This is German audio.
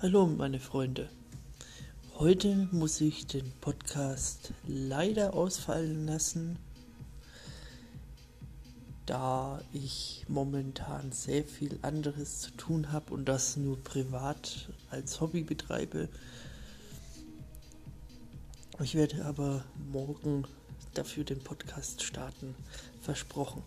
Hallo meine Freunde. Heute muss ich den Podcast leider ausfallen lassen, da ich momentan sehr viel anderes zu tun habe und das nur privat als Hobby betreibe. Ich werde aber morgen dafür den Podcast starten, versprochen.